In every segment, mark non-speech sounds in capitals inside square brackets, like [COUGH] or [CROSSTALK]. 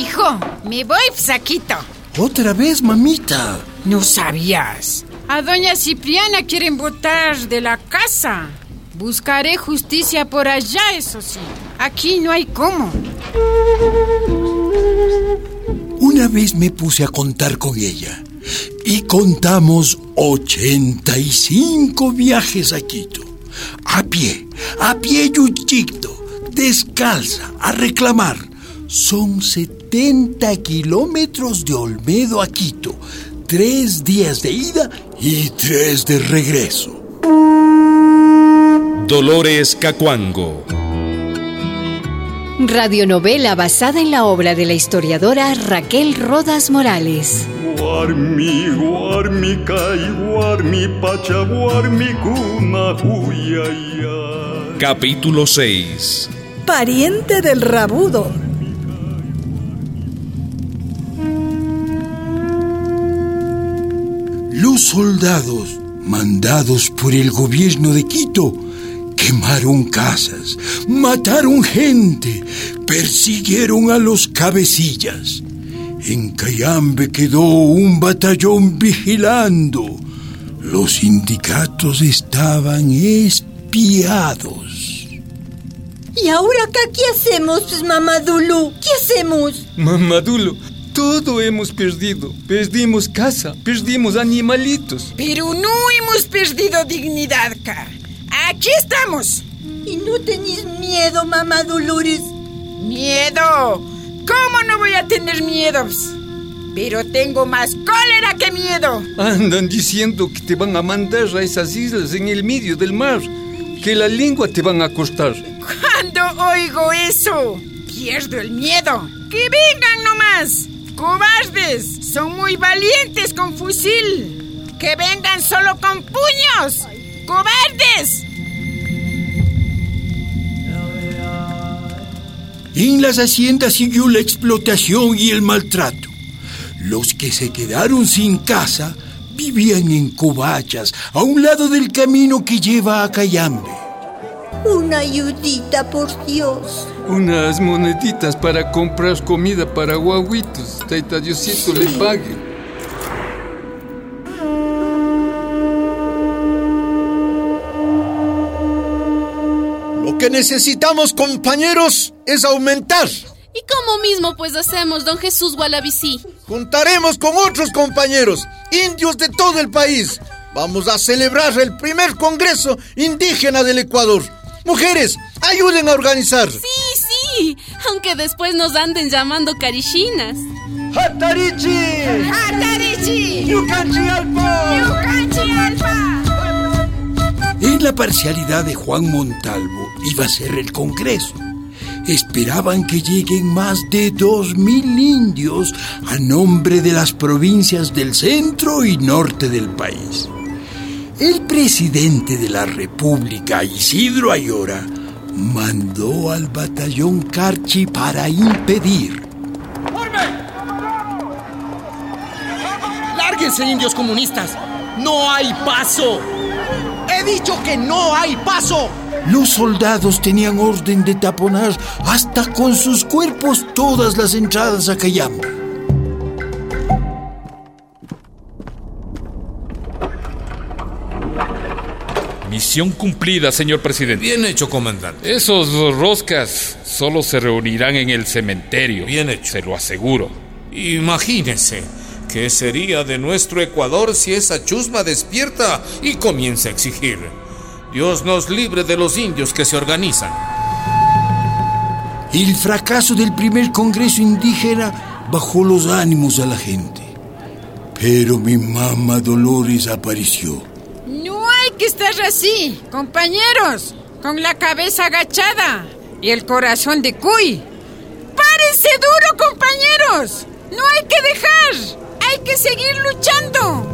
Hijo, me voy, saquito. Otra vez, mamita. No sabías. A doña Cipriana quieren botar de la casa. Buscaré justicia por allá, eso sí. Aquí no hay cómo. Una vez me puse a contar con ella y contamos 85 viajes a Quito. A pie, a pie yuchito, descalza, a reclamar. Son 70 kilómetros de Olmedo a Quito, tres días de ida y tres de regreso. Dolores Cacuango. Radionovela basada en la obra de la historiadora Raquel Rodas Morales. Guarmi, guarmi, kai, guarmi, pacha, guarmi, cuna, huyaya. Capítulo 6. Pariente del rabudo. Soldados, mandados por el gobierno de Quito, quemaron casas, mataron gente, persiguieron a los cabecillas. En Cayambe quedó un batallón vigilando. Los sindicatos estaban espiados. ¿Y ahora acá qué hacemos, pues, Mamadulu? ¿Qué hacemos? Mamadulo, todo hemos perdido. Perdimos casa, perdimos animalitos. Pero no hemos perdido dignidad, Ca. Aquí estamos. ¿Y no tenéis miedo, Mamadulures? ¿Miedo? ¿Cómo no voy a tener miedos? Pero tengo más cólera que miedo. Andan diciendo que te van a mandar a esas islas en el medio del mar, que la lengua te van a cortar. Cuando oigo eso, pierdo el miedo. ¡Que vengan nomás! ¡Cobardes! Son muy valientes con fusil. ¡Que vengan solo con puños! ¡Cobardes! En las haciendas siguió la explotación y el maltrato. Los que se quedaron sin casa vivían en covachas a un lado del camino que lleva a Cayambe. Una ayudita, por Dios. Unas moneditas para comprar comida para guaguitos. Taita Diosito le pague. Lo que necesitamos, compañeros, es aumentar. ¿Y cómo mismo pues hacemos, don Jesús Gualabicí? Juntaremos con otros compañeros, indios de todo el país. Vamos a celebrar el primer Congreso Indígena del Ecuador. Mujeres, ayuden a organizar. Sí, sí, aunque después nos anden llamando carichinas. ¡Hatarichi! ¡Hatarichi! ¡Yucanchi Alpa! ¡Yucanchi Alfa! En la parcialidad de Juan Montalvo iba a ser el Congreso. Esperaban que lleguen más de dos mil indios a nombre de las provincias del centro y norte del país. El presidente de la República, Isidro Ayora, mandó al batallón Carchi para impedir. ¡Lárguense, indios comunistas! ¡No hay paso! ¡He dicho que no hay paso! Los soldados tenían orden de taponar hasta con sus cuerpos todas las entradas a Cayambe. Misión cumplida, señor presidente. Bien hecho, comandante. Esos roscas solo se reunirán en el cementerio. Bien hecho. Se lo aseguro. Imagínese qué sería de nuestro Ecuador si esa chusma despierta y comienza a exigir. Dios nos libre de los indios que se organizan. El fracaso del primer Congreso indígena bajó los ánimos a la gente. Pero mi mamá Dolores apareció. Que estar así, compañeros, con la cabeza agachada y el corazón de cuy. ¡Párense duro, compañeros! No hay que dejar, hay que seguir luchando.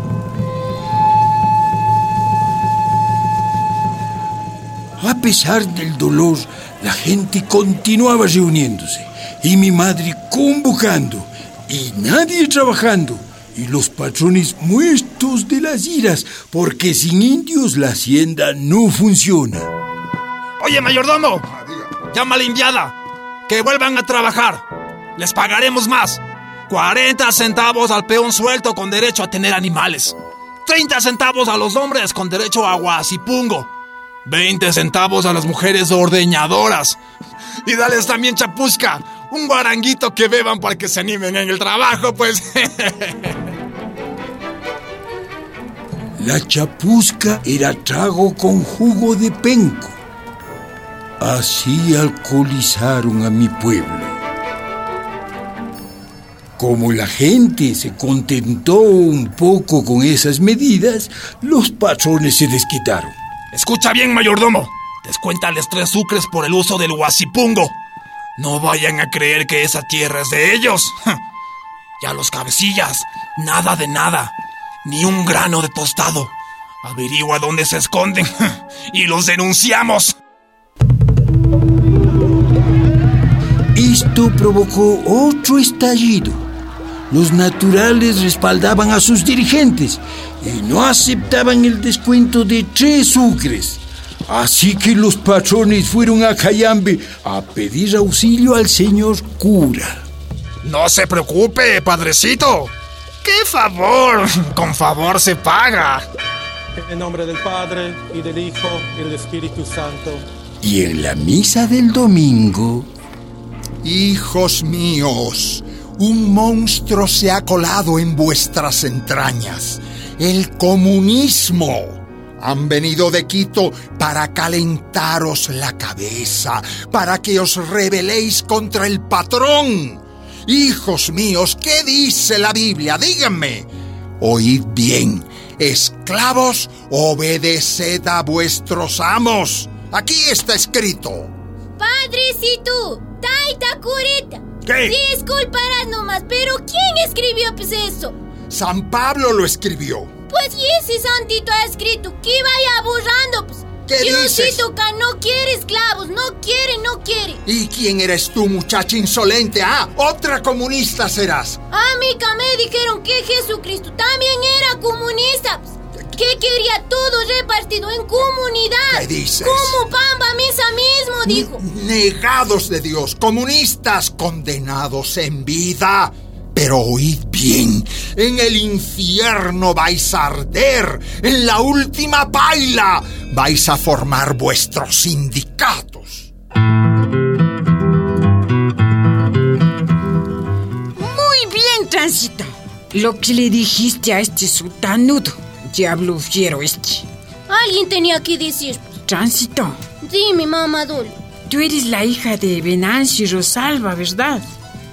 A pesar del dolor, la gente continuaba reuniéndose y mi madre convocando y nadie trabajando y los patrones muertos de las iras porque sin indios la hacienda no funciona. Oye, mayordomo, llama a la indiada, que vuelvan a trabajar. Les pagaremos más. 40 centavos al peón suelto con derecho a tener animales. 30 centavos a los hombres con derecho a guasipungo. 20 centavos a las mujeres ordeñadoras. Y dales también chapusca, un guaranguito que beban para que se animen en el trabajo, pues. [LAUGHS] La chapusca era trago con jugo de penco. Así alcoholizaron a mi pueblo. Como la gente se contentó un poco con esas medidas, los patrones se desquitaron. Escucha bien, mayordomo. Descuéntales tres sucres por el uso del huasipungo. No vayan a creer que esa tierra es de ellos. [LAUGHS] Ya los cabecillas, nada de nada. Ni un grano de tostado. Averigua dónde se esconden [LAUGHS] y los denunciamos. Esto provocó otro estallido. Los naturales respaldaban a sus dirigentes y no aceptaban el descuento de tres sucres. Así que los patrones fueron a Cayambe a pedir auxilio al señor cura. No se preocupe, padrecito. ¡Qué favor! Con favor se paga. En nombre del Padre, y del Hijo, y del Espíritu Santo. Y en la misa del domingo... Hijos míos, un monstruo se ha colado en vuestras entrañas. El comunismo. Han venido de Quito para calentaros la cabeza, para que os rebeléis contra el patrón. Hijos míos, ¿qué dice la Biblia? Díganme. Oíd bien, esclavos, obedeced a vuestros amos. Aquí está escrito. Padrecito, taita curita. ¿Qué? Disculparás nomás, pero ¿quién escribió pues eso? San Pablo lo escribió. Pues y ese santito ha escrito que vaya borrando, pues. ¿Qué dices? no quiere esclavos, no quiere, no quiere. ¿Y quién eres tú, muchacha insolente? Ah, otra comunista serás. A mí me dijeron que Jesucristo también era comunista, que quería todo repartido en comunidad. ¿Qué dices? Como Pamba Misa mismo dijo. Negados de Dios, comunistas condenados en vida. Pero oíd bien, en el infierno vais a arder, en la última paila vais a formar vuestros sindicatos. Muy bien, Tránsito. Lo que le dijiste a este sultanudo, diablo fiero este. Alguien tenía que decir. Tránsito, Dime, mamá Dul. tú eres la hija de Venancio y Rosalba, ¿verdad?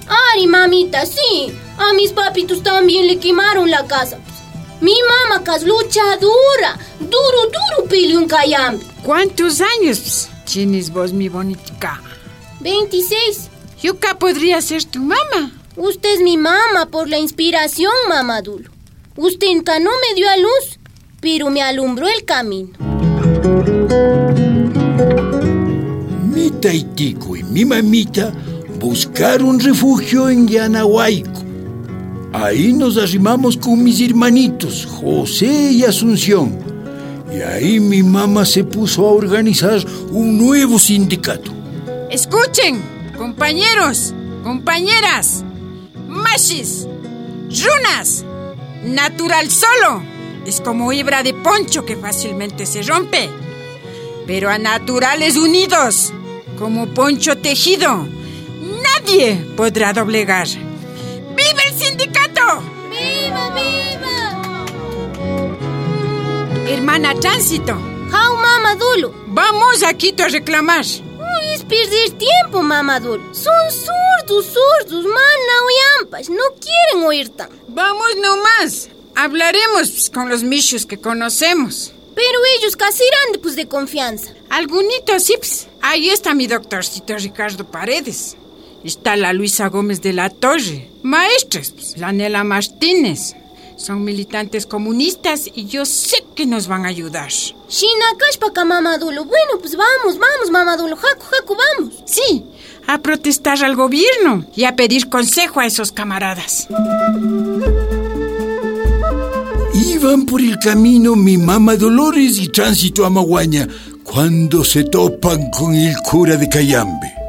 Ay, mamita, sí. A mis papitos también le quemaron la casa. Mi mamá que es luchadora. Duro, duro en Cayambe. ¿Cuántos años pues, tienes vos, mi bonita? 26. Yuka podría ser tu mamá. Usted es mi mamá por la inspiración, mamá Dulo. Usted nunca no me dio a luz, pero me alumbró el camino. Mi taitico y mi mamita buscaron refugio en Yanahuayco. Ahí nos arrimamos con mis hermanitos, José y Asunción. Y ahí mi mamá se puso a organizar un nuevo sindicato. Escuchen, compañeros, compañeras, machis, runas, natural solo. Es como hebra de poncho que fácilmente se rompe. Pero a naturales unidos, como poncho tejido, nadie podrá doblegar. ¡Viva el sindicato! ¡Viva, viva! Hermana Tránsito, ¡Jau, mamá Dulo! vamos a Quito a reclamar. Uy, es perder tiempo, mamá Dulo. Son sordos, sordos, mana oyampas. No quieren oír tan. Vamos nomás. Hablaremos pues, con los michos que conocemos. Pero ellos casi pues, de confianza. Algunitos, sí. pues. Ahí está mi doctorcito Ricardo Paredes. Está la Luisa Gómez de la Torre. Maestras, pues, la Nela Martínez. Son militantes comunistas y yo sé que nos van a ayudar. Shinakashpaka, mamá Dulo. Bueno, pues vamos, vamos, mamá Dulo. Jaco, jaco, vamos. Sí, a protestar al gobierno y a pedir consejo a esos camaradas. Iban por el camino mi mamá Dolores y Tránsito Amaguaña cuando se topan con el cura de Cayambe.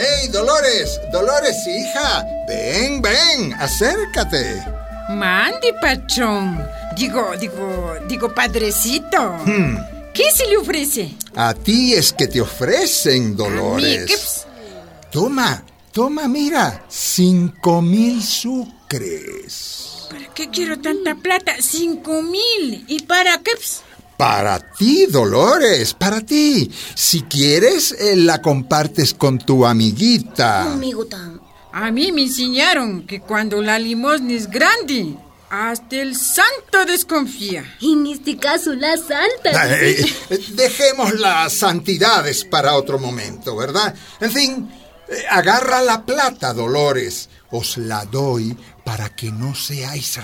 ¡Hey, Dolores! ¡Dolores, hija! Ven, ven, acércate. Mande, patrón. Digo, digo, digo, padrecito. Hmm. ¿Qué se le ofrece? A ti es que te ofrecen, Dolores. ¿qué ps- Toma, toma, mira. Cinco mil sucres. ¿Para qué quiero tanta plata? Cinco mil. ¿Y para qué? ps? Para ti, Dolores, para ti. Si quieres, eh, la compartes con tu amiguita. Tan. A mí me enseñaron que cuando la limosna es grande, hasta el santo desconfía. En este caso, la santa. Eh, eh, dejemos las santidades para otro momento, ¿verdad? En fin, eh, agarra la plata, Dolores. Os la doy para que no seáis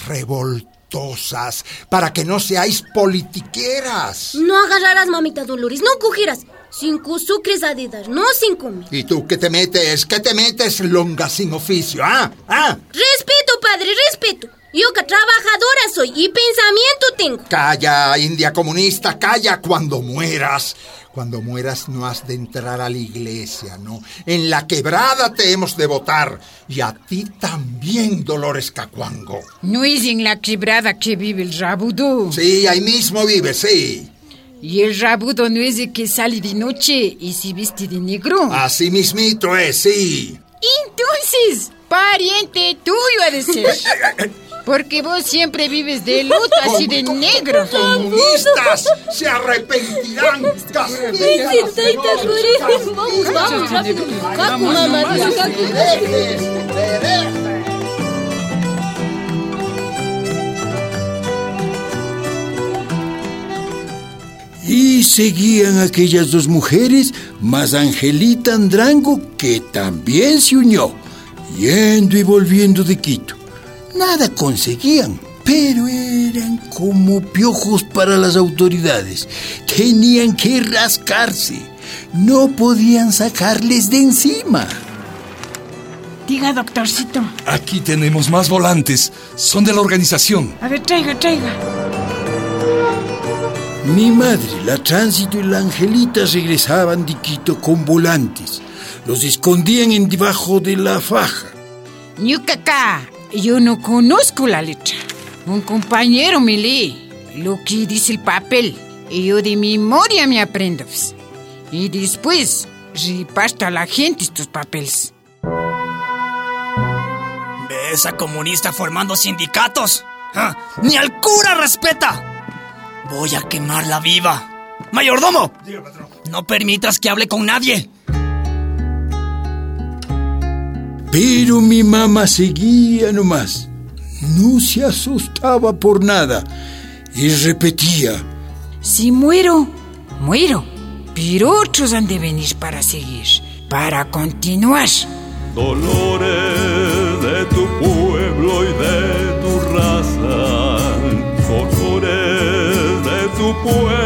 revoltosas, para que no seáis politiqueras. No agarrarás, mamita Dolores, no cogieras. Cinco sucres a de dar, no cinco mil. ¿Y tú qué te metes? ¿Qué te metes, longa sin oficio? ¿Ah? ¿Ah? Respeto, padre, respeto. Yo que trabajadora soy y pensamiento tengo. Calla, india comunista, calla cuando mueras. Cuando mueras no has de entrar a la iglesia, ¿no? En la quebrada te hemos de votar. Y a ti también, Dolores Cacuango. No es en la quebrada que vive el rabudo. Sí, ahí mismo vive, sí. Y el rabudo no es el que sale de noche y se viste de negro. Así mismito es, sí. Entonces, pariente tuyo ha de ser. [LAUGHS] Porque vos siempre vives de luto así de negro. ¡Comunistas! ¡Se arrepentirán! Vamos, vamos, rápido. Cacu, mamá. Y seguían aquellas dos mujeres, más Angelita Andrango, que también se unió, yendo y volviendo de Quito. Nada conseguían, pero eran como piojos para las autoridades. Tenían que rascarse. No podían sacarles de encima. Diga, doctorcito. Aquí tenemos más volantes. Son de la organización. A ver, traiga, traiga. Mi madre, la tránsito y la Angelita regresaban de Quito con volantes. Los escondían en debajo de la faja. Ñucacá, yo no conozco la letra. Un compañero me lee lo que dice el papel y yo de memoria me aprendo. Y después reparto a la gente estos papeles. ¿Ves a comunista formando sindicatos? Ah, ¡Ni al cura respeta! Voy a quemarla viva. ¡Mayordomo! No permitas que hable con nadie. Pero mi mamá seguía nomás. No se asustaba por nada y repetía. Si muero, muero. Pero otros han de venir para seguir, para continuar. Dolores de tu pueblo y de tu raza. Dolores de tu pueblo